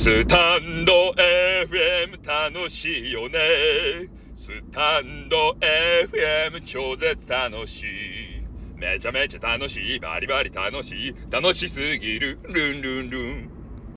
スタンド FM 楽しいよね。スタンド FM 超絶楽しい。めちゃめちゃ楽しい。バリバリ楽しい。楽しすぎる。ルンルンルン。